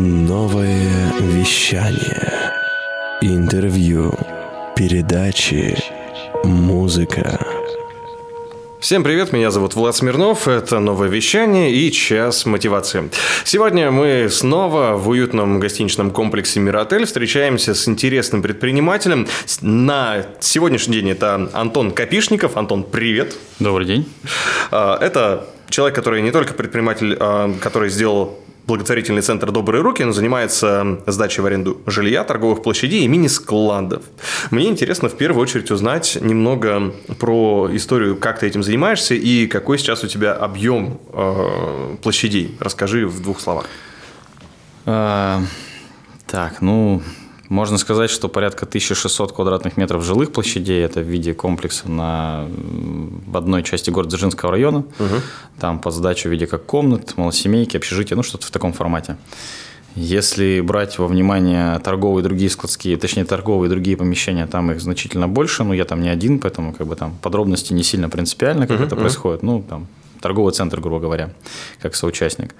Новое вещание. Интервью. Передачи. Музыка. Всем привет, меня зовут Влад Смирнов, это новое вещание и час мотивации. Сегодня мы снова в уютном гостиничном комплексе Миротель встречаемся с интересным предпринимателем. На сегодняшний день это Антон Капишников. Антон, привет. Добрый день. А, это человек, который не только предприниматель, а, который сделал благотворительный центр «Добрые руки», он занимается сдачей в аренду жилья, торговых площадей и мини-складов. Мне интересно в первую очередь узнать немного про историю, как ты этим занимаешься и какой сейчас у тебя объем э, площадей. Расскажи в двух словах. А, так, ну, можно сказать, что порядка 1600 квадратных метров жилых площадей, это в виде комплекса на, в одной части города Дзержинского района. Угу. Там под сдачу в виде как комнат, малосемейки, общежития, ну что-то в таком формате. Если брать во внимание торговые и другие складские, точнее торговые и другие помещения, там их значительно больше, но я там не один, поэтому как бы там подробности не сильно принципиально, как uh это uh происходит. Ну, там торговый центр, грубо говоря, как соучастник.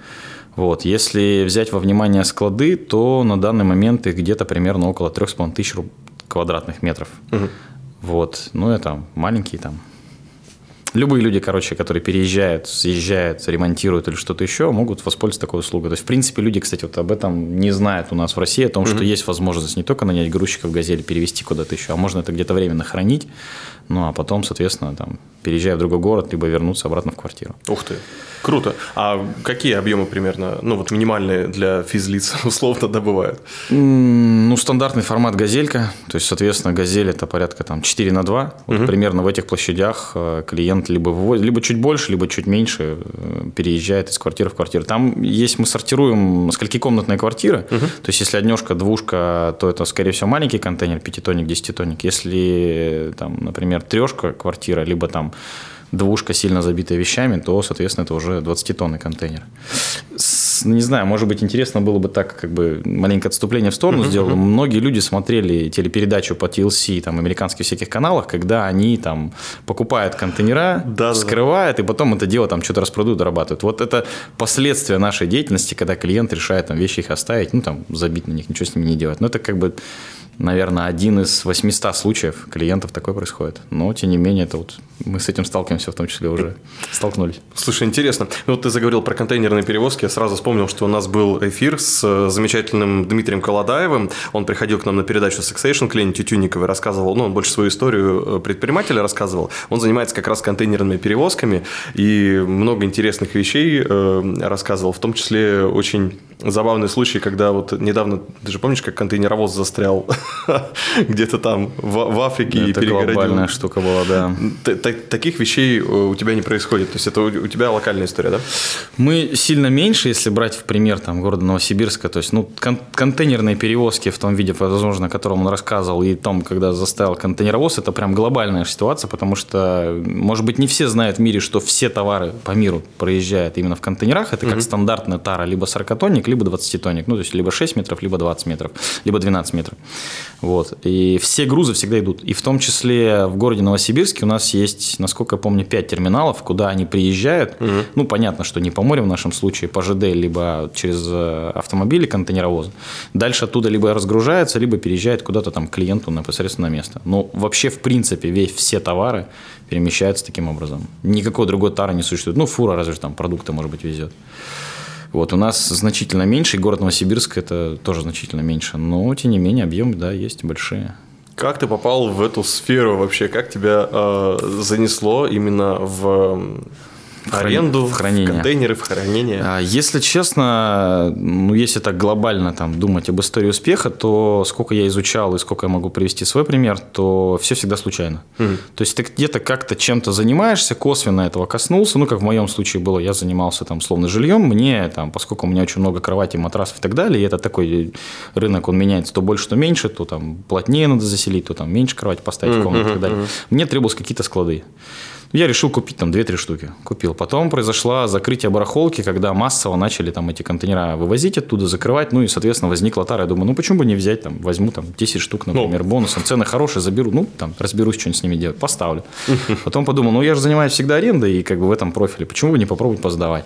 Вот. Если взять во внимание склады, то на данный момент их где-то примерно около 3,5 тысяч квадратных метров. Угу. Вот. Ну, это маленькие там Любые люди, короче, которые переезжают, съезжают, ремонтируют или что-то еще, могут воспользоваться такой услугой. То есть, в принципе, люди, кстати, вот об этом не знают у нас в России, о том, mm-hmm. что есть возможность не только нанять грузчиков газели, перевести куда-то еще, а можно это где-то временно хранить, ну, а потом, соответственно, там, переезжая в другой город, либо вернуться обратно в квартиру. Ух ты. Круто. А какие объемы примерно, ну вот минимальные для физлиц условно добывают? Ну, стандартный формат газелька. То есть, соответственно, газель это порядка там 4 на 2. Вот угу. примерно в этих площадях э, клиент либо вывозит, либо чуть больше, либо чуть меньше э, переезжает из квартиры в квартиру. Там есть, мы сортируем сколькикомнатные квартиры. Угу. То есть, если однешка, двушка, то это, скорее всего, маленький контейнер, пятитонник, десятитонник. Если, там, например, трешка квартира, либо там двушка сильно забитая вещами, то, соответственно, это уже 20-тонный контейнер. С, не знаю, может быть, интересно было бы так, как бы маленькое отступление в сторону uh-huh, сделал. Многие люди смотрели телепередачу по TLC, там, американских всяких каналах, когда они там покупают контейнера, да, вскрывают, да. и потом это дело там что-то распродают, дорабатывают. Вот это последствия нашей деятельности, когда клиент решает там вещи их оставить, ну, там, забить на них, ничего с ними не делать. Но это как бы наверное, один из 800 случаев клиентов такое происходит. Но, тем не менее, это вот мы с этим сталкиваемся, в том числе уже столкнулись. Слушай, интересно. Ну, вот ты заговорил про контейнерные перевозки. Я сразу вспомнил, что у нас был эфир с э, замечательным Дмитрием Колодаевым. Он приходил к нам на передачу Succession, клиент Тютюниковой, рассказывал, ну, он больше свою историю э, предпринимателя рассказывал. Он занимается как раз контейнерными перевозками и много интересных вещей э, рассказывал, в том числе очень забавный случай, когда вот недавно, ты же помнишь, как контейнеровоз застрял где-то там в, в Африке это и перегородил? глобальная штука была, да. Т Таких вещей у тебя не происходит, то есть это у тебя локальная история, да? Мы сильно меньше, если брать в пример там города Новосибирска, то есть ну кон контейнерные перевозки в том виде, возможно, о котором он рассказывал, и том, когда заставил контейнеровоз, это прям глобальная ситуация, потому что, может быть, не все знают в мире, что все товары по миру проезжают именно в контейнерах, это как стандартная тара, либо 40-тонник, либо 20-тонник, ну, то есть либо 6 метров, либо 20 метров, либо 12 метров. Вот. И все грузы всегда идут. И в том числе в городе Новосибирске у нас есть, насколько я помню, 5 терминалов, куда они приезжают. Угу. Ну, понятно, что не по морю в нашем случае, по ЖД, либо через э, автомобили, контейнеровозы. Дальше оттуда либо разгружается, либо переезжает куда-то там клиенту непосредственно на место. Но вообще, в принципе, весь, все товары перемещаются таким образом. Никакой другой тары не существует. Ну, фура разве что там продукты, может быть, везет. Вот, у нас значительно меньше, и город Новосибирск это тоже значительно меньше, но, тем не менее, объемы, да, есть большие. Как ты попал в эту сферу вообще? Как тебя э, занесло именно в в аренду, в, хранение. в контейнеры, в хранение. А, если честно, ну, если так глобально там, думать об истории успеха, то сколько я изучал и сколько я могу привести свой пример, то все всегда случайно. Mm. То есть ты где-то как-то чем-то занимаешься, косвенно этого коснулся, ну, как в моем случае было, я занимался там словно жильем, мне там, поскольку у меня очень много кровати, матрасов и так далее, и это такой рынок, он меняется то больше, то меньше, то там плотнее надо заселить, то там меньше кровать поставить в комнату и так далее. Mm-hmm. Мне требовалось какие-то склады. Я решил купить там 2-3 штуки. Купил. Потом произошло закрытие барахолки, когда массово начали там эти контейнера вывозить оттуда, закрывать. Ну и, соответственно, возникла тара. Я думаю, ну почему бы не взять, там, возьму там 10 штук, например, ну. бонусом. Цены хорошие, заберу. Ну, там, разберусь, что с ними делать. Поставлю. Потом подумал, ну я же занимаюсь всегда арендой и как бы в этом профиле. Почему бы не попробовать поздавать?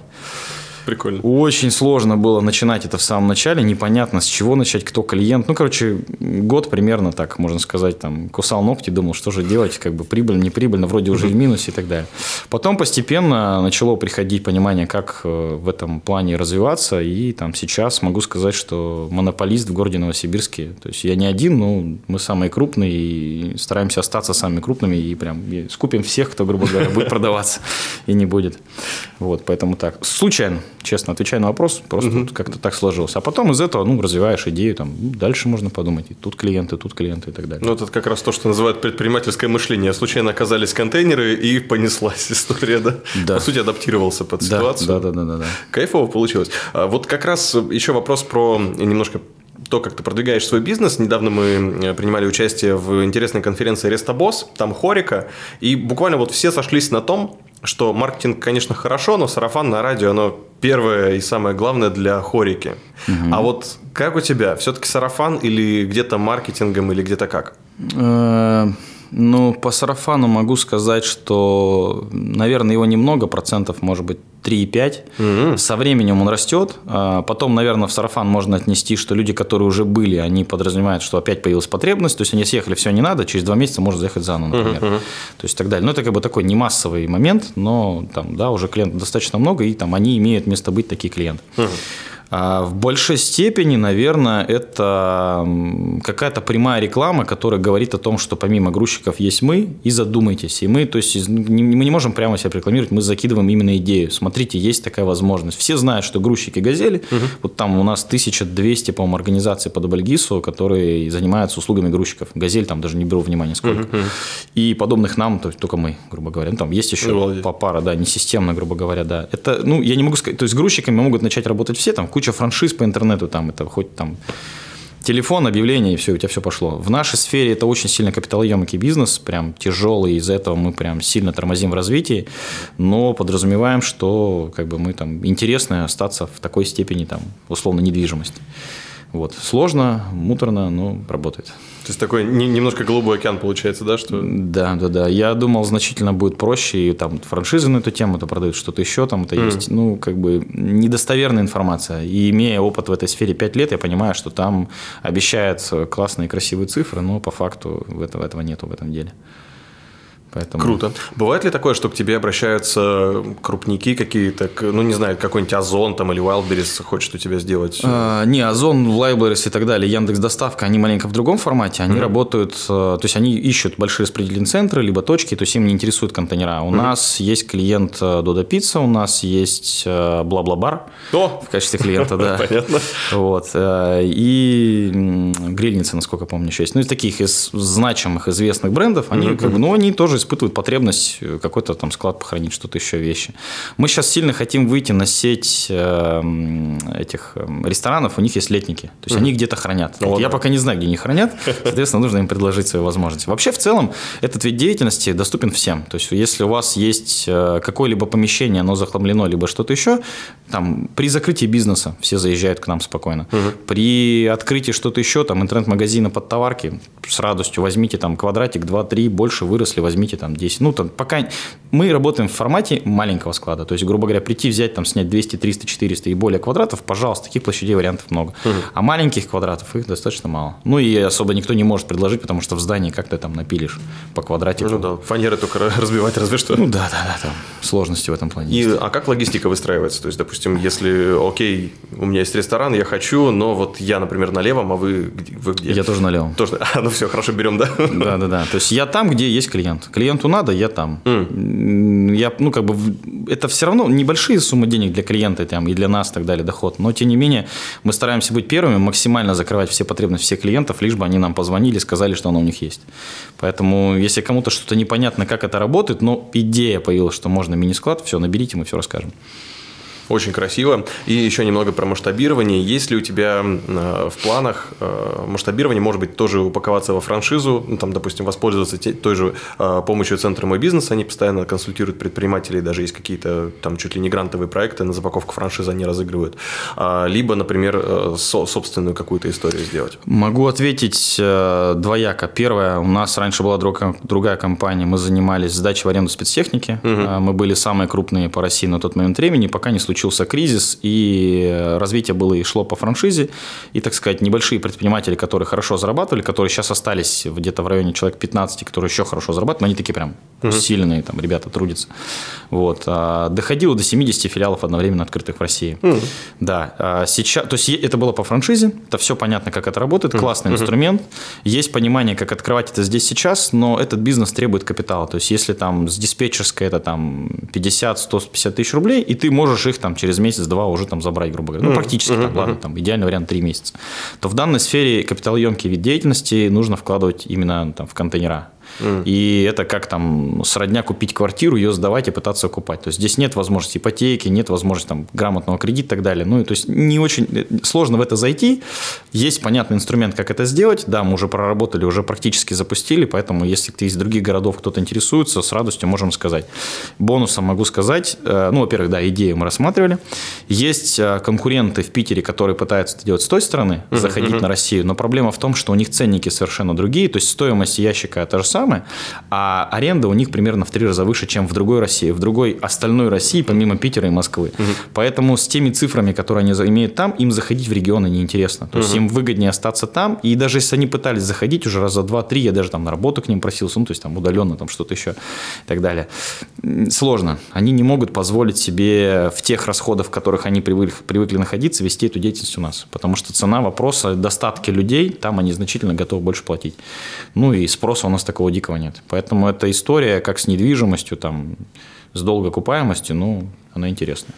Прикольно. Очень сложно было начинать это в самом начале, непонятно с чего начать, кто клиент. Ну, короче, год примерно так, можно сказать, там, кусал ногти, думал, что же делать, как бы прибыль, не прибыльно, вроде уже в минусе и так далее. Потом постепенно начало приходить понимание, как э, в этом плане развиваться, и там сейчас могу сказать, что монополист в городе Новосибирске, то есть я не один, но мы самые крупные, и стараемся остаться самыми крупными, и прям скупим всех, кто, грубо говоря, будет продаваться и не будет. Вот, поэтому так. Случайно, честно, отвечаю на вопрос, просто угу. как-то так сложилось. А потом из этого, ну, развиваешь идею, там, ну, дальше можно подумать, и тут клиенты, тут клиенты и так далее. Ну, это как раз то, что называют предпринимательское мышление. Случайно оказались контейнеры, и понеслась история, да? Да. По сути, адаптировался под ситуацию. Да, да, да, да. да. Кайфово получилось. А вот как раз еще вопрос про немножко то, как ты продвигаешь свой бизнес. Недавно мы э, принимали участие в интересной конференции Рестобос, там Хорика, и буквально вот все сошлись на том, что маркетинг, конечно, хорошо, но сарафан на радио, оно первое и самое главное для хорики. Угу. А вот как у тебя? Все-таки сарафан или где-то маркетингом, или где-то как? Ну, по сарафану могу сказать, что, наверное, его немного, процентов, может быть, 3,5. Mm-hmm. Со временем он растет. А потом, наверное, в сарафан можно отнести, что люди, которые уже были, они подразумевают, что опять появилась потребность. То есть они съехали, все не надо, через два месяца можно заехать заново, например. Mm-hmm. То есть так далее. Ну, это как бы такой не массовый момент, но там, да, уже клиентов достаточно много, и там они имеют место быть, такие клиенты. Mm-hmm. А, в большей степени, наверное, это какая-то прямая реклама, которая говорит о том, что помимо грузчиков есть мы, и задумайтесь. И мы, то есть, мы не можем прямо себя рекламировать, мы закидываем именно идею. Смотрите, есть такая возможность. Все знают, что грузчики «Газели», угу. вот там у нас 1200, по-моему, организаций по Дабальгису, которые занимаются услугами грузчиков. «Газель» там даже не беру внимания сколько. Угу. И подобных нам, то есть только мы, грубо говоря. Ну, там есть еще по пара, да, несистемно, грубо говоря, да. Это, ну, я не могу сказать, то есть грузчиками могут начать работать все, там куча куча франшиз по интернету, там это хоть там телефон, объявление, и все, у тебя все пошло. В нашей сфере это очень сильно капиталоемкий бизнес, прям тяжелый, из-за этого мы прям сильно тормозим в развитии, но подразумеваем, что как бы мы там интересно остаться в такой степени там условно недвижимости. Вот. Сложно, муторно, но работает. То есть такой немножко голубой океан получается, да? Что... Да, да, да. Я думал, значительно будет проще, и там франшизы на эту тему это продают, что-то еще там это mm. есть. Ну, как бы недостоверная информация. И имея опыт в этой сфере 5 лет, я понимаю, что там обещают классные красивые цифры, но по факту этого, этого нету в этом деле. Поэтому... Круто. Бывает ли такое, что к тебе обращаются крупники какие-то, ну, не знаю, какой-нибудь Озон там или Wildberries хочет у тебя сделать? А, не, Озон, Wildberries и так далее, Яндекс Доставка, они маленько в другом формате, они mm-hmm. работают, э, то есть они ищут большие распределительные центры, либо точки, то есть им не интересуют контейнера. У mm-hmm. нас есть клиент Дода э, Пицца, у нас есть Бла-Бла-Бар в качестве клиента, да. Понятно. Вот. Э, и грильница, насколько помню, еще есть. Ну, из таких из значимых, известных брендов, они как бы, ну, они тоже испытывают потребность э, какой-то там склад похоронить, что-то еще вещи. Мы сейчас сильно хотим выйти на сеть эм, этих эм, ресторанов, у них есть летники, то есть mm-hmm. они где-то хранят. Вот я пока не знаю, где они хранят, соответственно, нужно им предложить свои возможности. Вообще, в целом, этот вид деятельности доступен всем. То есть, если у вас есть э, какое-либо помещение, оно захламлено, либо что-то еще, там, при закрытии бизнеса все заезжают к нам спокойно. Угу. При открытии что-то еще, там, интернет-магазина под товарки, с радостью возьмите там квадратик, 2-3, больше выросли, возьмите возьмите там 10. Ну, там пока мы работаем в формате маленького склада. То есть, грубо говоря, прийти, взять, там, снять 200, 300, 400 и более квадратов, пожалуйста, таких площадей вариантов много. Угу. А маленьких квадратов их достаточно мало. Ну, и особо никто не может предложить, потому что в здании как ты там напилишь по квадратику. Ну, да, фанеры только разбивать разве что. Ну, да, да, да, там сложности в этом плане. И, а как логистика выстраивается? То есть, допустим, если, окей, у меня есть ресторан, я хочу, но вот я, например, на левом, а вы, вы где? Я тоже на левом. Тоже, а, ну все, хорошо, берем, да? Да, да, да. То есть, я там, где есть клиент. Клиенту надо, я там. Mm. Я, ну, как бы, это все равно небольшие суммы денег для клиента там, и для нас, и так далее, доход. Но, тем не менее, мы стараемся быть первыми, максимально закрывать все потребности всех клиентов, лишь бы они нам позвонили, сказали, что оно у них есть. Поэтому, если кому-то что-то непонятно, как это работает, но идея появилась, что можно мини-склад, все, наберите, мы все расскажем. Очень красиво. И еще немного про масштабирование. Есть ли у тебя э, в планах э, масштабирование, может быть, тоже упаковаться во франшизу, ну, там, допустим, воспользоваться той же э, помощью Центра «Мой бизнес», они постоянно консультируют предпринимателей, даже есть какие-то там чуть ли не грантовые проекты, на запаковку франшизы они разыгрывают. А, либо, например, собственную какую-то историю сделать. Могу ответить двояко. Первое, у нас раньше была другая компания, мы занимались сдачей в аренду спецтехники, угу. мы были самые крупные по России на тот момент времени, пока не случилось случился кризис, и развитие было и шло по франшизе, и, так сказать, небольшие предприниматели, которые хорошо зарабатывали, которые сейчас остались где-то в районе человек 15, которые еще хорошо зарабатывают, но они такие прям усиленные, там, ребята трудятся. Вот. А, доходило до 70 филиалов одновременно открытых в России. Да. А сейчас, то есть это было по франшизе, это все понятно, как это работает, классный инструмент. Есть понимание, как открывать это здесь сейчас, но этот бизнес требует капитала. То есть если там с диспетчерской это там 50, 100, 150 тысяч рублей, и ты можешь их там через месяц-два уже там забрать, грубо говоря. Ну, практически там, ладно, там идеальный вариант 3 месяца. То в данной сфере капиталоемкий вид деятельности нужно вкладывать именно там в контейнера. И это как там сродня купить квартиру, ее сдавать и пытаться окупать. То есть здесь нет возможности ипотеки, нет возможности там, грамотного кредита и так далее. Ну, то есть не очень э, сложно в это зайти. Есть понятный инструмент, как это сделать. Да, мы уже проработали, уже практически запустили, поэтому если ты из других городов кто-то интересуется, с радостью можем сказать. Бонусом могу сказать, э, ну, во-первых, да, идею мы рассматривали. Есть э, конкуренты в Питере, которые пытаются это делать с той стороны, заходить uh-huh. на Россию, но проблема в том, что у них ценники совершенно другие, то есть стоимость ящика та же самая, самое, а аренда у них примерно в три раза выше, чем в другой России, в другой остальной России, помимо Питера и Москвы. Угу. Поэтому с теми цифрами, которые они имеют там, им заходить в регионы неинтересно. То угу. есть им выгоднее остаться там, и даже если они пытались заходить уже раза два-три, я даже там на работу к ним просился, ну, то есть там удаленно там что-то еще и так далее. Сложно. Они не могут позволить себе в тех расходах, в которых они привыкли, привыкли находиться, вести эту деятельность у нас. Потому что цена вопроса достатки людей, там они значительно готовы больше платить. Ну и спроса у нас такого дикого нет. Поэтому эта история, как с недвижимостью, там, с долгокупаемостью, ну, она интересная.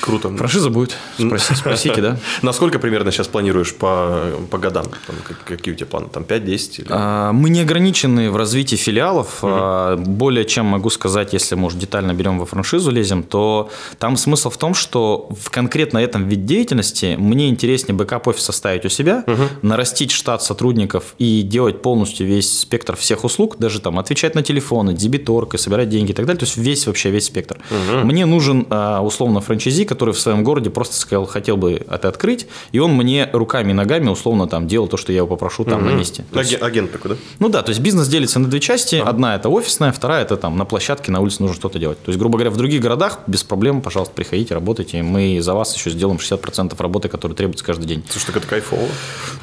Круто. Франшиза будет. Спросите, спросите да? Насколько примерно сейчас планируешь по, по годам? Там, какие у тебя планы? Там 5-10? Или... А, мы не ограничены в развитии филиалов. Угу. Более чем могу сказать, если мы уже детально берем во франшизу лезем, то там смысл в том, что в конкретно этом вид деятельности мне интереснее бэк-офис составить у себя, угу. нарастить штат сотрудников и делать полностью весь спектр всех услуг, даже там отвечать на телефоны, дебиторкой, собирать деньги и так далее. То есть весь вообще весь спектр. Угу. Мне нужен а, условно франчайзи, который в своем городе просто сказал, хотел бы это открыть, и он мне руками и ногами условно там делал то, что я его попрошу там угу. на месте. Аген, есть, агент такой, да? Ну да, то есть бизнес делится на две части. А. Одна это офисная, вторая это там на площадке, на улице нужно что-то делать. То есть, грубо говоря, в других городах без проблем, пожалуйста, приходите, работайте. Мы за вас еще сделаем 60% работы, которая требуется каждый день. Слушай, так это кайфово.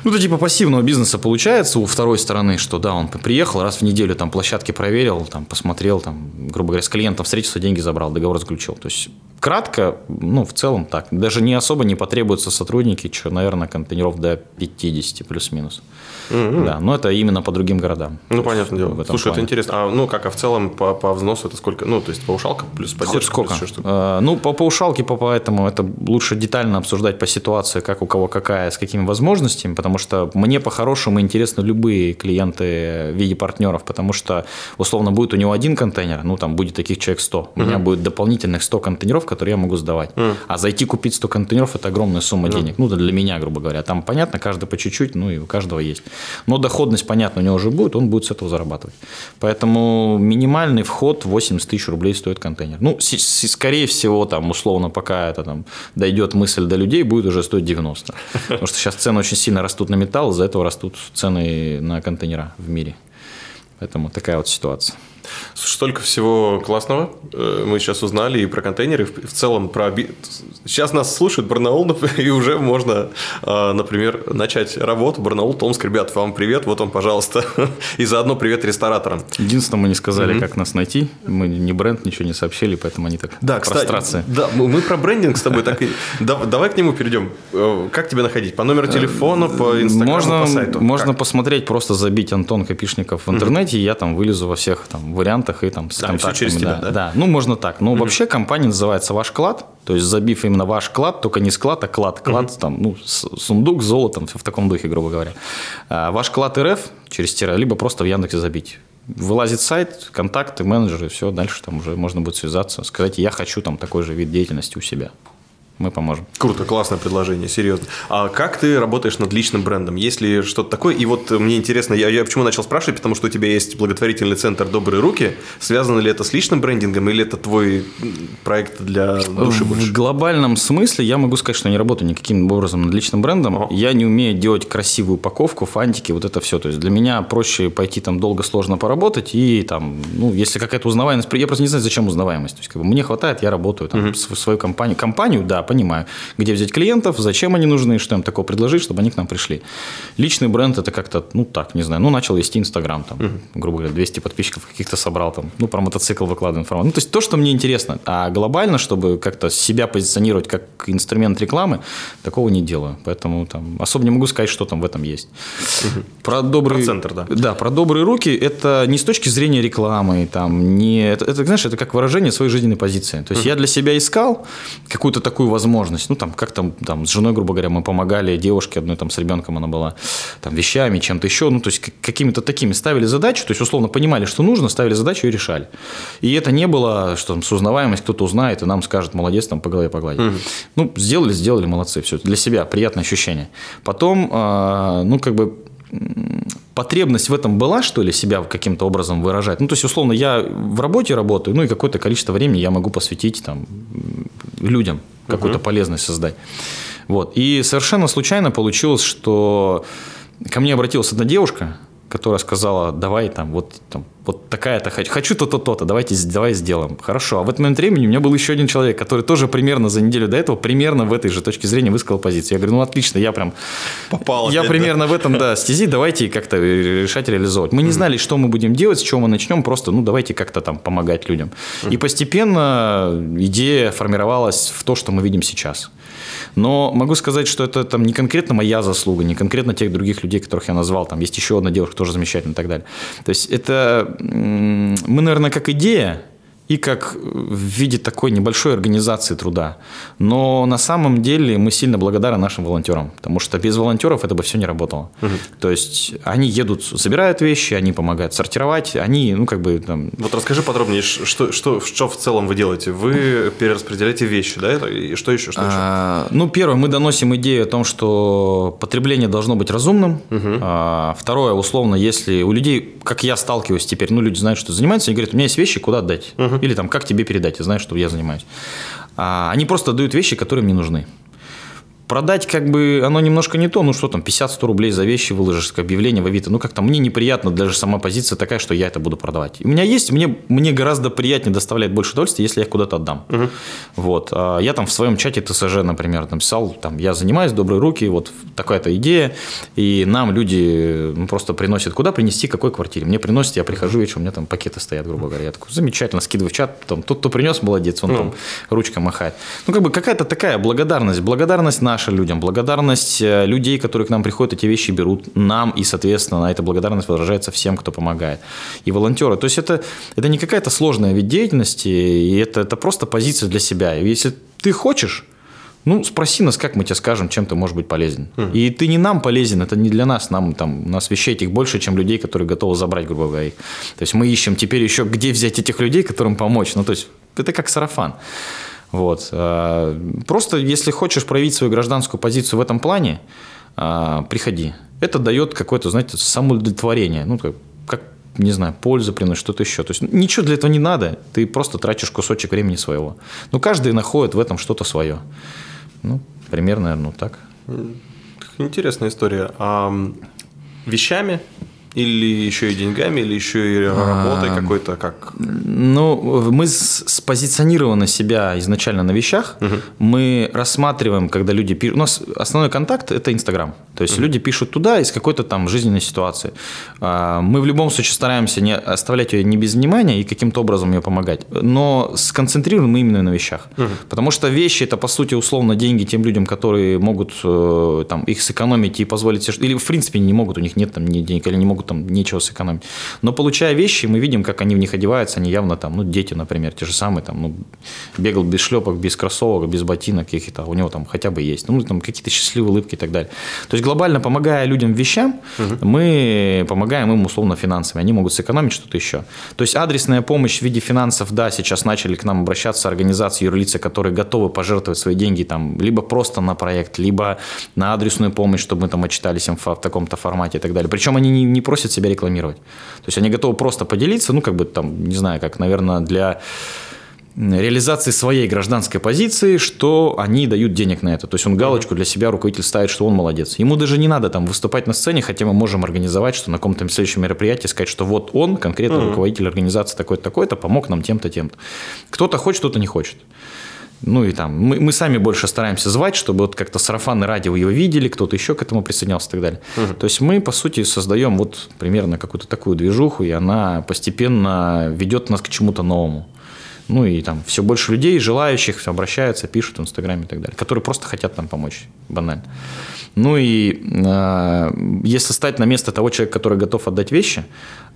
Ну, это типа пассивного бизнеса получается у второй стороны, что да, он приехал, раз в неделю там площадки проверил, там посмотрел, там, грубо говоря, с клиентом встретился, деньги забрал, договор заключил. То есть кратко, ну, в целом так. Даже не особо не потребуются сотрудники, что, наверное, контейнеров до 50 плюс-минус. Mm-hmm. Да, но это именно по другим городам. Ну, понятное дело. Слушай, плане. это интересно. А, ну, как, а в целом по, по взносу это сколько? Ну, то есть, паушалка плюс поддержка? Хоть сколько? Плюс а, ну, по паушалке, по, поэтому это лучше детально обсуждать по ситуации, как у кого какая, с какими возможностями, потому что мне по-хорошему интересны любые клиенты в виде партнеров, потому что, условно, будет у него один контейнер, ну, там будет таких человек 100. Mm-hmm. У меня будет дополнительных 100 контейнеров, которые я могу сдавать. Mm-hmm. А зайти купить 100 контейнеров – это огромная сумма mm-hmm. денег. Ну, для меня, грубо говоря. Там, понятно, каждый по чуть-чуть, ну, и у каждого есть. Но доходность, понятно, у него уже будет, он будет с этого зарабатывать. Поэтому минимальный вход 80 тысяч рублей стоит контейнер. Ну, скорее всего, там, условно, пока это там дойдет мысль до людей, будет уже стоить 90. Потому что сейчас цены очень сильно растут на металл, из-за этого растут цены на контейнера в мире. Поэтому такая вот ситуация. Столько всего классного э, мы сейчас узнали и про контейнеры, и в целом про... Сейчас нас слушает Барнаул, и уже можно, а, например, начать работу. Барнаул, Томск, ребят, вам привет, вот вам, пожалуйста. И заодно привет рестораторам. Единственное, мы не сказали, mm-hmm. как нас найти. Мы не бренд, ничего не сообщили, поэтому они так да, кстати, Да, мы про брендинг с тобой так и... Давай к нему перейдем. Э, как тебя находить? По номеру телефона, по инстаграму, по сайту? Можно посмотреть, просто забить Антон Капишников в интернете, и я там вылезу во всех там вариантах и там с да, контактами. через тебя, да, да? да? Ну, можно так. Но mm-hmm. вообще компания называется «Ваш клад», то есть забив именно «Ваш клад», только не склад, а клад. Клад mm-hmm. там, ну, сундук с золотом, все в таком духе, грубо говоря. А, «Ваш клад РФ» через тире, либо просто в Яндексе забить. Вылазит сайт, контакты, менеджеры, все, дальше там уже можно будет связаться, сказать, я хочу там такой же вид деятельности у себя. Мы поможем. Круто, классное предложение, серьезно. А как ты работаешь над личным брендом? Есть ли что-то такое? И вот мне интересно, я, я почему начал спрашивать, потому что у тебя есть благотворительный центр «Добрые руки». Связано ли это с личным брендингом или это твой проект для души больше? В глобальном смысле я могу сказать, что не работаю никаким образом над личным брендом. Ага. Я не умею делать красивую упаковку, фантики, вот это все. То есть для меня проще пойти там долго, сложно поработать и там, ну, если какая-то узнаваемость, я просто не знаю, зачем узнаваемость. То есть как бы, мне хватает, я работаю там угу. в свою компанию. Компанию, да, понимаю, где взять клиентов, зачем они нужны, что им такого предложить, чтобы они к нам пришли. Личный бренд это как-то, ну так, не знаю, ну начал вести Инстаграм, там, угу. грубо говоря, 200 подписчиков каких-то собрал, там, ну про мотоцикл выкладываю информацию. Ну то есть то, что мне интересно, а глобально, чтобы как-то себя позиционировать как инструмент рекламы, такого не делаю. Поэтому там особо не могу сказать, что там в этом есть. Угу. Про добрый... Про центр, да. Да, про добрые руки это не с точки зрения рекламы, там, не... Это, это знаешь, это как выражение своей жизненной позиции. То есть угу. я для себя искал какую-то такую возможность, ну там как там, там с женой, грубо говоря, мы помогали девушке одной там с ребенком она была, там вещами, чем-то еще, ну то есть какими-то такими ставили задачу, то есть условно понимали, что нужно, ставили задачу и решали. И это не было, что там с узнаваемость кто-то узнает и нам скажет, молодец, там по голове погладить. Угу. Ну сделали, сделали, молодцы, все для себя приятное ощущение. Потом, э, ну как бы потребность в этом была, что ли, себя каким-то образом выражать? Ну, то есть, условно, я в работе работаю, ну, и какое-то количество времени я могу посвятить там людям, какую-то угу. полезность создать. Вот. И совершенно случайно получилось, что ко мне обратилась одна девушка, которая сказала, давай там, вот, там, вот такая-то хочу, хочу то-то, то-то, давайте, давай сделаем. Хорошо. А в этот момент времени у меня был еще один человек, который тоже примерно за неделю до этого, примерно в этой же точке зрения высказал позицию. Я говорю, ну отлично, я прям... Попал Я опять, примерно да? в этом, да, стези, давайте как-то решать, реализовывать. Мы не знали, что мы будем делать, с чего мы начнем, просто, ну, давайте как-то там помогать людям. И постепенно идея формировалась в то, что мы видим сейчас. Но могу сказать, что это там не конкретно моя заслуга, не конкретно тех других людей, которых я назвал. Там есть еще одна девушка, тоже замечательная и так далее. То есть это мы, наверное, как идея, и как в виде такой небольшой организации труда. Но на самом деле мы сильно благодарны нашим волонтерам, потому что без волонтеров это бы все не работало. Угу. То есть они едут, забирают вещи, они помогают сортировать, они, ну, как бы там... Вот расскажи подробнее, что, что, что в целом вы делаете? Вы перераспределяете вещи, да? И что еще? Что еще? А, ну, первое, мы доносим идею о том, что потребление должно быть разумным. Угу. А, второе, условно, если у людей, как я сталкиваюсь теперь, ну, люди знают, что занимаются, они говорят, у меня есть вещи, куда отдать? Угу. Или там, как тебе передать, я знаю, что я занимаюсь. А, они просто дают вещи, которые мне нужны. Продать как бы оно немножко не то, ну что там, 50-100 рублей за вещи выложишь, как объявление в Авито, ну как-то мне неприятно, даже сама позиция такая, что я это буду продавать. У меня есть, мне, мне гораздо приятнее доставляет больше удовольствия, если я их куда-то отдам. Угу. Вот. А я там в своем чате ТСЖ, например, написал, там, я занимаюсь, добрые руки, вот такая-то идея, и нам люди ну, просто приносят, куда принести, какой квартире. Мне приносят, я прихожу вечером, у меня там пакеты стоят, грубо говоря. Я такой, замечательно, скидываю в чат, там, тот, кто принес, молодец, он угу. там ручкой махает. Ну, как бы какая-то такая благодарность, благодарность на наша людям, благодарность э, людей, которые к нам приходят, эти вещи берут нам, и, соответственно, на эта благодарность выражается всем, кто помогает. И волонтеры. То есть это, это не какая-то сложная вид деятельности, и это, это просто позиция для себя. И если ты хочешь, ну, спроси нас, как мы тебе скажем, чем ты можешь быть полезен. Mm. И ты не нам полезен, это не для нас. Нам там, у нас вещей этих больше, чем людей, которые готовы забрать, грубо говоря. То есть мы ищем теперь еще, где взять этих людей, которым помочь. Ну, то есть это как сарафан. Вот. Э, просто, если хочешь проявить свою гражданскую позицию в этом плане, э, приходи. Это дает какое-то, знаете, самоудовлетворение. Ну, как, как не знаю, пользу приносит, что-то еще. То есть ничего для этого не надо, ты просто тратишь кусочек времени своего. Ну, каждый находит в этом что-то свое. Ну, примерно, наверное, вот так. Интересная история. А вещами или еще и деньгами, или еще и работой а, какой-то, как? Ну, мы спозиционированы себя изначально на вещах. Угу. Мы рассматриваем, когда люди пишут... У нас основной контакт – это Инстаграм. То есть, угу. люди пишут туда из какой-то там жизненной ситуации. А, мы в любом случае стараемся не оставлять ее не без внимания и каким-то образом ее помогать. Но сконцентрируем мы именно на вещах. Угу. Потому что вещи – это, по сути, условно деньги тем людям, которые могут э, там, их сэкономить и позволить... Или, в принципе, не могут, у них нет там ни денег, или не могут могут там нечего сэкономить. Но получая вещи, мы видим, как они в них одеваются, они явно там, ну, дети, например, те же самые, там, ну, бегал без шлепок, без кроссовок, без ботинок каких-то, у него там хотя бы есть, ну, там какие-то счастливые улыбки и так далее. То есть глобально помогая людям вещам, угу. мы помогаем им условно финансами, они могут сэкономить что-то еще. То есть адресная помощь в виде финансов, да, сейчас начали к нам обращаться организации, юрлицы, которые готовы пожертвовать свои деньги там либо просто на проект, либо на адресную помощь, чтобы мы там отчитались им в таком-то формате и так далее. Причем они не, не просят себя рекламировать. То есть они готовы просто поделиться, ну, как бы там, не знаю, как, наверное, для реализации своей гражданской позиции, что они дают денег на это. То есть он галочку для себя руководитель ставит, что он молодец. Ему даже не надо там выступать на сцене, хотя мы можем организовать, что на каком-то следующем мероприятии сказать, что вот он, конкретно руководитель организации такой-то, такой-то, помог нам тем-то, тем-то. Кто-то хочет, кто-то не хочет. Ну и там, мы, мы сами больше стараемся звать, чтобы вот как-то сарафаны радио его видели, кто-то еще к этому присоединялся и так далее. Угу. То есть мы, по сути, создаем вот примерно какую-то такую движуху, и она постепенно ведет нас к чему-то новому. Ну и там все больше людей, желающих, обращаются, пишут в Инстаграме и так далее, которые просто хотят нам помочь, банально. Ну и э, если стать на место того человека, который готов отдать вещи,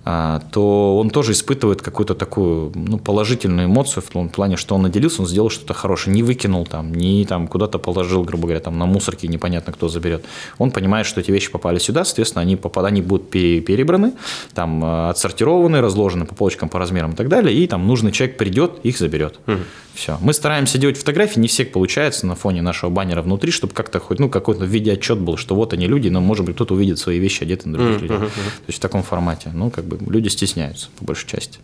то он тоже испытывает какую-то такую ну, положительную эмоцию в том плане, что он наделился, он сделал что-то хорошее, не выкинул там, не там куда-то положил, грубо говоря, там на мусорке, непонятно кто заберет. Он понимает, что эти вещи попали сюда, соответственно, они, попад... они будут перебраны, там э, отсортированы, разложены по полочкам, по размерам и так далее, и там нужный человек придет, их заберет. Угу. Все. Мы стараемся делать фотографии, не всех получается на фоне нашего баннера внутри, чтобы как-то хоть, ну, какой-то виде отчет был, что вот они люди, но, может быть, кто-то увидит свои вещи одеты на других mm-hmm. людей. То есть в таком формате. Ну, как бы люди стесняются, по большей части.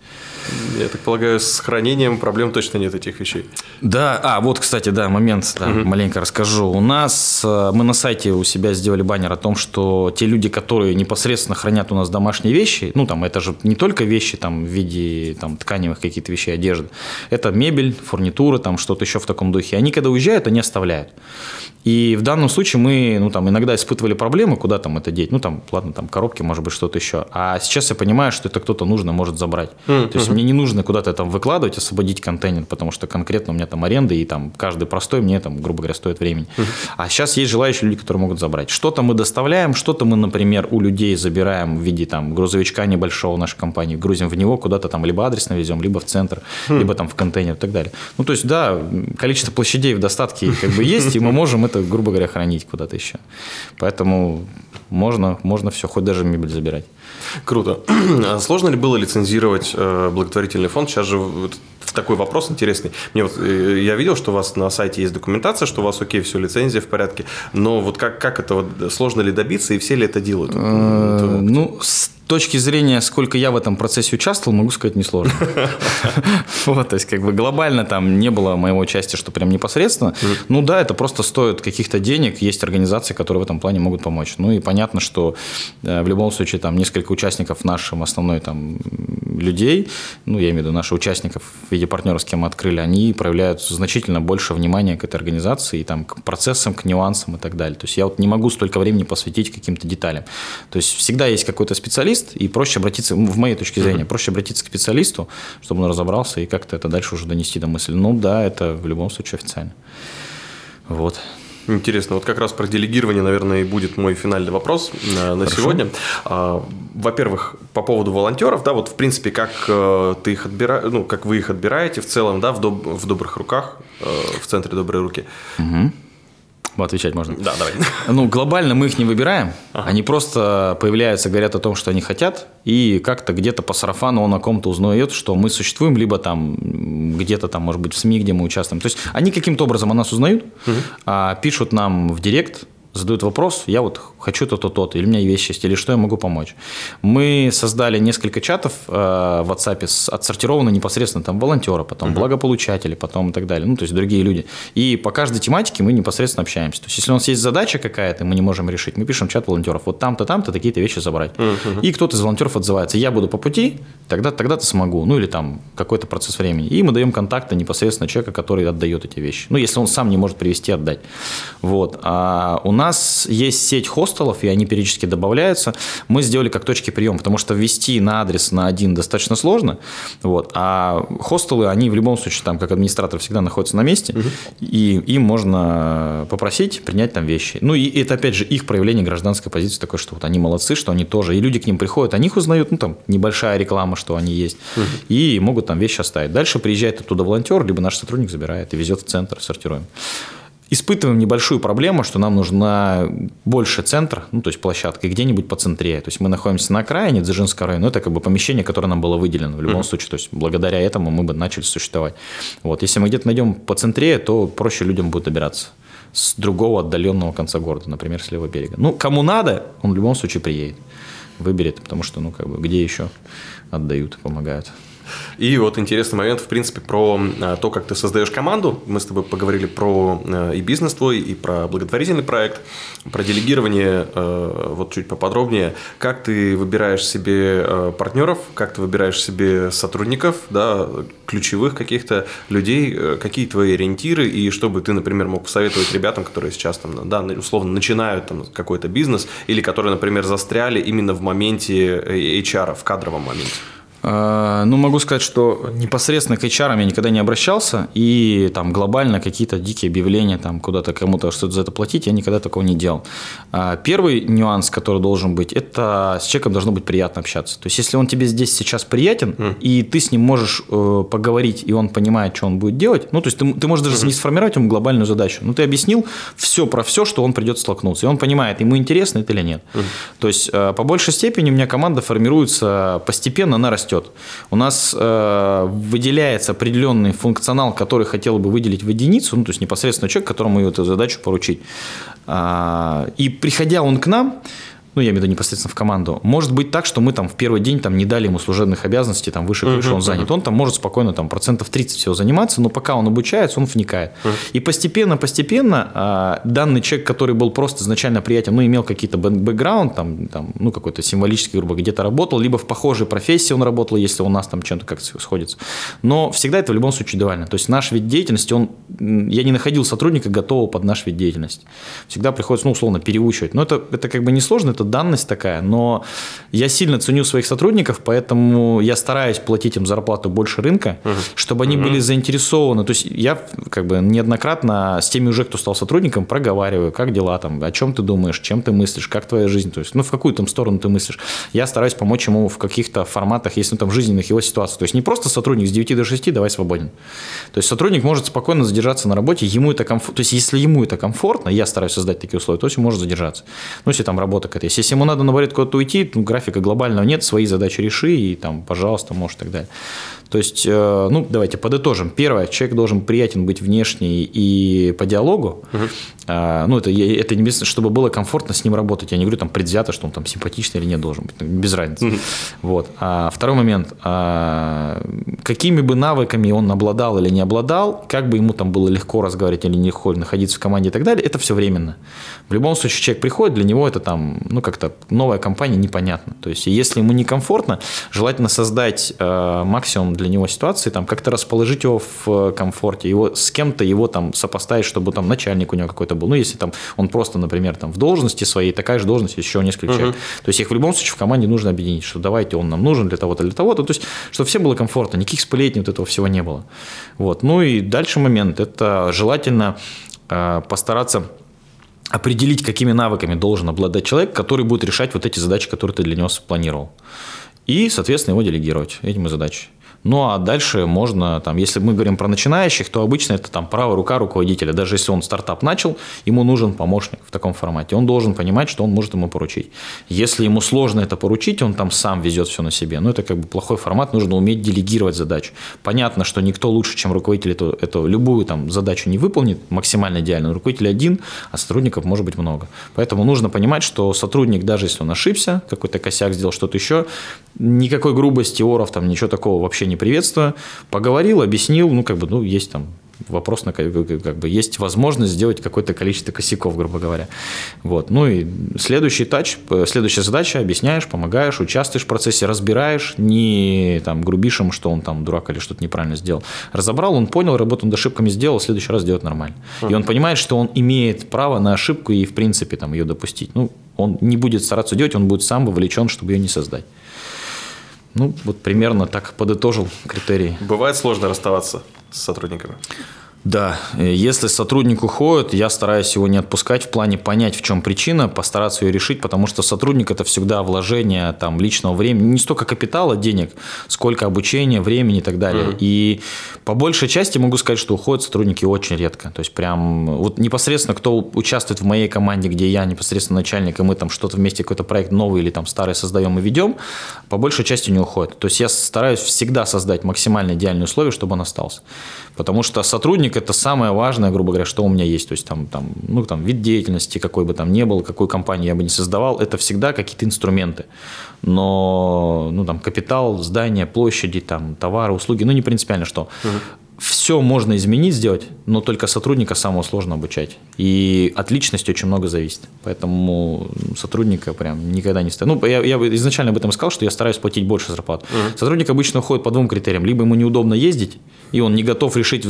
Я так полагаю, с хранением проблем точно нет этих вещей. Да, а, вот, кстати, да, момент, да, mm-hmm. маленько расскажу. У нас, э, мы на сайте у себя сделали баннер о том, что те люди, которые непосредственно хранят у нас домашние вещи, ну, там, это же не только вещи там в виде там тканевых каких-то вещей, одежды, это мебель, фурнитура, фурнитура, там что-то еще в таком духе. Они, когда уезжают, они оставляют. И в данном случае мы, ну, там, иногда испытывали проблемы, куда там это деть. Ну, там, ладно, там, коробки, может быть, что-то еще. А сейчас я понимаю, что это кто-то нужно может забрать. Mm-hmm. То есть, мне не нужно куда-то там выкладывать, освободить контейнер, потому что конкретно у меня там аренда, и там каждый простой мне, там, грубо говоря, стоит времени. Mm-hmm. А сейчас есть желающие люди, которые могут забрать. Что-то мы доставляем, что-то мы, например, у людей забираем в виде там грузовичка небольшого нашей компании, грузим в него куда-то там либо адрес навезем, либо в центр, mm-hmm. либо там в контейнер и так далее. Ну, то есть, да, количество площадей в достатке как бы есть, и мы можем это, грубо говоря, хранить куда-то еще. Поэтому можно, можно все, хоть даже мебель забирать. Круто. А сложно ли было лицензировать э, благотворительный фонд? Сейчас же такой вопрос интересный. Мне вот, э, я видел, что у вас на сайте есть документация, что у вас окей, все, лицензия в порядке. Но вот как, как это, вот, сложно ли добиться, и все ли это делают? Э, ну, точки зрения, сколько я в этом процессе участвовал, могу сказать, несложно. Вот, то есть, как бы глобально там не было моего участия, что прям непосредственно. Ну да, это просто стоит каких-то денег. Есть организации, которые в этом плане могут помочь. Ну и понятно, что э, в любом случае там несколько участников нашим основной там людей, ну я имею в виду наших участников в виде партнеров, с кем мы открыли, они проявляют значительно больше внимания к этой организации и там к процессам, к нюансам и так далее. То есть я вот не могу столько времени посвятить каким-то деталям. То есть всегда есть какой-то специалист, специалист, и проще обратиться, в моей точке зрения, проще обратиться к специалисту, чтобы он разобрался и как-то это дальше уже донести до мысли. Ну да, это в любом случае официально. Вот. Интересно, вот как раз про делегирование, наверное, и будет мой финальный вопрос на, на сегодня. А, во-первых, по поводу волонтеров, да, вот в принципе, как э, ты их отбираешь, ну, как вы их отбираете в целом, да, в, доб- в добрых руках, э, в центре доброй руки. Угу. Отвечать можно? Да, давай. Ну, глобально мы их не выбираем. Ага. Они просто появляются, говорят о том, что они хотят, и как-то где-то по сарафану он о ком-то узнает, что мы существуем, либо там где-то там, может быть, в СМИ, где мы участвуем. То есть они каким-то образом о нас узнают, угу. пишут нам в директ, задают вопрос, я вот хочу то-то, то-то, или у меня вещи есть, или что я могу помочь. Мы создали несколько чатов э, в WhatsApp, отсортированы непосредственно там волонтеры, потом uh-huh. благополучатели, потом и так далее, ну, то есть другие люди. И по каждой тематике мы непосредственно общаемся. То есть, если у нас есть задача какая-то, мы не можем решить, мы пишем чат волонтеров, вот там-то, там-то такие-то вещи забрать. Uh-huh. И кто-то из волонтеров отзывается, я буду по пути, тогда, тогда-то смогу, ну, или там какой-то процесс времени. И мы даем контакты непосредственно человека, который отдает эти вещи. Ну, если он сам не может привести, отдать. Вот. А у нас нас есть сеть хостелов, и они периодически добавляются. Мы сделали как точки приема, потому что ввести на адрес на один достаточно сложно. Вот. А хостелы, они в любом случае, там, как администратор, всегда находятся на месте, угу. и им можно попросить принять там вещи. Ну, и это, опять же, их проявление гражданской позиции такое, что вот они молодцы, что они тоже, и люди к ним приходят, они их узнают, ну, там, небольшая реклама, что они есть, угу. и могут там вещи оставить. Дальше приезжает оттуда волонтер, либо наш сотрудник забирает и везет в центр, сортируем испытываем небольшую проблему, что нам нужна больше центр, ну, то есть площадка, где-нибудь по центре. То есть мы находимся на окраине Дзержинского района, но это как бы помещение, которое нам было выделено в любом mm-hmm. случае. То есть благодаря этому мы бы начали существовать. Вот. Если мы где-то найдем по центре, то проще людям будет добираться с другого отдаленного конца города, например, с левого берега. Ну, кому надо, он в любом случае приедет, выберет, потому что, ну, как бы, где еще отдают, помогают. И вот интересный момент, в принципе, про э, то, как ты создаешь команду. Мы с тобой поговорили про э, и бизнес твой, и про благотворительный проект, про делегирование, э, вот чуть поподробнее. Как ты выбираешь себе партнеров, как ты выбираешь себе сотрудников, да, ключевых каких-то людей, какие твои ориентиры, и чтобы ты, например, мог посоветовать ребятам, которые сейчас там, да, условно начинают там какой-то бизнес, или которые, например, застряли именно в моменте HR, в кадровом моменте. А, ну, могу сказать, что непосредственно к HR я никогда не обращался, и там глобально какие-то дикие объявления, там куда-то кому-то что-то за это платить, я никогда такого не делал. А, первый нюанс, который должен быть, это с человеком должно быть приятно общаться. То есть, если он тебе здесь сейчас приятен, mm. и ты с ним можешь э, поговорить, и он понимает, что он будет делать, ну, то есть, ты, ты можешь даже mm-hmm. не сформировать ему глобальную задачу, но ты объяснил все про все, что он придет столкнуться, и он понимает, ему интересно это или нет. Mm. То есть, э, по большей степени у меня команда формируется постепенно, она растет растет. У нас э, выделяется определенный функционал, который хотел бы выделить в единицу, ну, то есть непосредственно человек, которому эту задачу поручить. А, и приходя он к нам, ну, я имею в виду непосредственно в команду, может быть так, что мы там в первый день там не дали ему служебных обязанностей, там выше крыши uh-huh, он занят. Uh-huh. Он там может спокойно там процентов 30 всего заниматься, но пока он обучается, он вникает. Uh-huh. И постепенно, постепенно а, данный человек, который был просто изначально приятен, ну, имел какие-то бэкграунд, там, там, ну, какой-то символический, грубо где-то работал, либо в похожей профессии он работал, если у нас там чем-то как-то сходится. Но всегда это в любом случае довольно. То есть наш вид деятельности, он, я не находил сотрудника готового под наш вид деятельности. Всегда приходится, ну, условно, переучивать. Но это, это как бы не сложно, это данность такая, но я сильно ценю своих сотрудников, поэтому я стараюсь платить им зарплату больше рынка, угу. чтобы они угу. были заинтересованы. То есть я как бы неоднократно с теми уже, кто стал сотрудником, проговариваю, как дела там, о чем ты думаешь, чем ты мыслишь, как твоя жизнь, то есть, ну, в какую там сторону ты мыслишь. Я стараюсь помочь ему в каких-то форматах, если ну, там жизненных его ситуаций. То есть не просто сотрудник с 9 до 6, давай свободен. То есть сотрудник может спокойно задержаться на работе, ему это комфортно. То есть если ему это комфортно, я стараюсь создать такие условия, то есть он может задержаться. Ну, если там работа какая-то. Если ему надо, наоборот, куда-то уйти, ну, графика глобального нет, свои задачи реши, и там, пожалуйста, можешь и так далее. То есть, э, ну, давайте подытожим. Первое, человек должен приятен быть внешне и по диалогу. Угу. Ну, это, это не без, чтобы было комфортно с ним работать. Я не говорю там предвзято, что он там симпатичный или нет должен быть. Без разницы. Угу. Вот. А второй момент. А, какими бы навыками он обладал или не обладал, как бы ему там было легко разговаривать или легко находиться в команде и так далее, это все временно. В любом случае, человек приходит, для него это там, ну, как-то новая компания непонятно. То есть, если ему некомфортно, желательно создать э, максимум для него ситуации, там, как-то расположить его в э, комфорте, его с кем-то его там сопоставить, чтобы там начальник у него какой-то был. Ну, если там он просто, например, там в должности своей, такая же должность, еще несколько uh-huh. человек. То есть их в любом случае в команде нужно объединить, что давайте он нам нужен для того-то, для того-то. То есть, чтобы всем было комфортно, никаких сплетен, вот этого всего не было. Вот. Ну и дальше момент. Это желательно э, постараться определить, какими навыками должен обладать человек, который будет решать вот эти задачи, которые ты для него спланировал. И, соответственно, его делегировать этим задачи. Ну, а дальше можно, там, если мы говорим про начинающих, то обычно это там правая рука руководителя. Даже если он стартап начал, ему нужен помощник в таком формате. Он должен понимать, что он может ему поручить. Если ему сложно это поручить, он там сам везет все на себе. Но ну, это как бы плохой формат, нужно уметь делегировать задачу. Понятно, что никто лучше, чем руководитель, эту, эту любую там задачу не выполнит максимально идеально. Руководитель один, а сотрудников может быть много. Поэтому нужно понимать, что сотрудник, даже если он ошибся, какой-то косяк сделал, что-то еще, никакой грубости, оров, там ничего такого вообще не не приветствую, поговорил, объяснил, ну, как бы, ну, есть там вопрос, на, как бы, есть возможность сделать какое-то количество косяков, грубо говоря. Вот. Ну и следующий тач, следующая задача, объясняешь, помогаешь, участвуешь в процессе, разбираешь, не там, грубишь ему, что он там дурак или что-то неправильно сделал. Разобрал, он понял, работу над ошибками сделал, в следующий раз делать нормально. И он понимает, что он имеет право на ошибку и, в принципе, там, ее допустить. Ну, он не будет стараться делать, он будет сам вовлечен, чтобы ее не создать. Ну, вот примерно так подытожил критерии. Бывает сложно расставаться с сотрудниками? Да, если сотрудник уходит, я стараюсь его не отпускать в плане понять, в чем причина, постараться ее решить, потому что сотрудник это всегда вложение там, личного времени, не столько капитала, денег, сколько обучения, времени и так далее. Mm. И по большей части могу сказать, что уходят сотрудники очень редко. То есть прям вот непосредственно кто участвует в моей команде, где я непосредственно начальник, и мы там что-то вместе, какой-то проект новый или там старый создаем и ведем, по большей части не уходят. То есть я стараюсь всегда создать максимально идеальные условия, чтобы он остался. Потому что сотрудник – это самое важное, грубо говоря, что у меня есть. То есть там, там, ну, там вид деятельности, какой бы там ни был, какую компанию я бы не создавал, это всегда какие-то инструменты. Но ну, там, капитал, здания, площади, там, товары, услуги, ну не принципиально что. Угу все можно изменить, сделать, но только сотрудника самого сложно обучать. И от личности очень много зависит. Поэтому сотрудника прям никогда не стоит. Ну, я, я изначально об этом сказал, что я стараюсь платить больше зарплату. Угу. Сотрудник обычно уходит по двум критериям. Либо ему неудобно ездить, и он не готов решить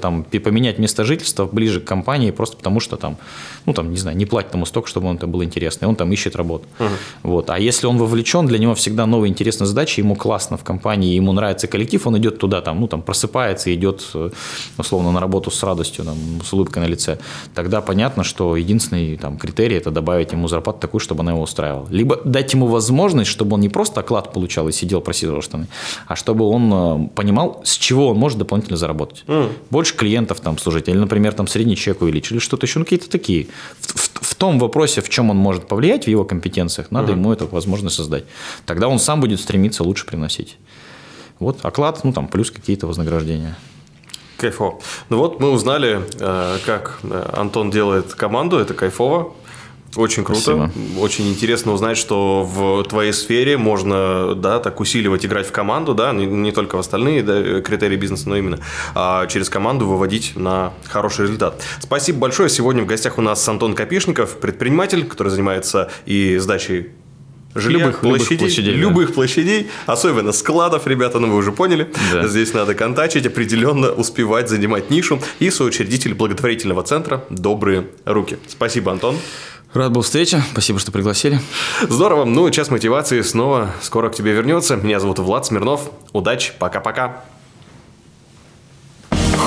там, поменять место жительства ближе к компании, просто потому что там, ну, там, не знаю, не платит ему столько, чтобы он это интересно, и он там ищет работу. Угу. Вот. А если он вовлечен, для него всегда новые интересные задачи, ему классно в компании, ему нравится коллектив, он идет туда, там, ну, там, просыпается, идет идет, э, условно, на работу с радостью, там, с улыбкой на лице, тогда понятно, что единственный там, критерий – это добавить ему зарплату такую, чтобы она его устраивала. Либо дать ему возможность, чтобы он не просто оклад получал и сидел, просидел штаны, а чтобы он э, понимал, с чего он может дополнительно заработать. Mm. Больше клиентов там служить, или, например, там средний чек увеличить, или что-то еще, ну, какие-то такие. В, в, в том вопросе, в чем он может повлиять, в его компетенциях, надо mm. ему эту возможность создать. Тогда он сам будет стремиться лучше приносить. Вот оклад, ну там плюс какие-то вознаграждения. Кайфово. Ну вот мы узнали, э, как э, Антон делает команду. Это кайфово. Очень круто. Спасибо. Очень интересно узнать, что в твоей сфере можно да, так усиливать, играть в команду, да, не, не только в остальные да, критерии бизнеса, но именно а через команду выводить на хороший результат. Спасибо большое. Сегодня в гостях у нас Антон Копишников, предприниматель, который занимается и сдачей жилья, любых, площадей, любых площадей, любых да. площадей, особенно складов, ребята, ну вы уже поняли. Да. Здесь надо контачить, определенно успевать занимать нишу. И соучредитель благотворительного центра «Добрые руки». Спасибо, Антон. Рад был встрече. Спасибо, что пригласили. Здорово. Ну, час мотивации снова скоро к тебе вернется. Меня зовут Влад Смирнов. Удачи. Пока-пока.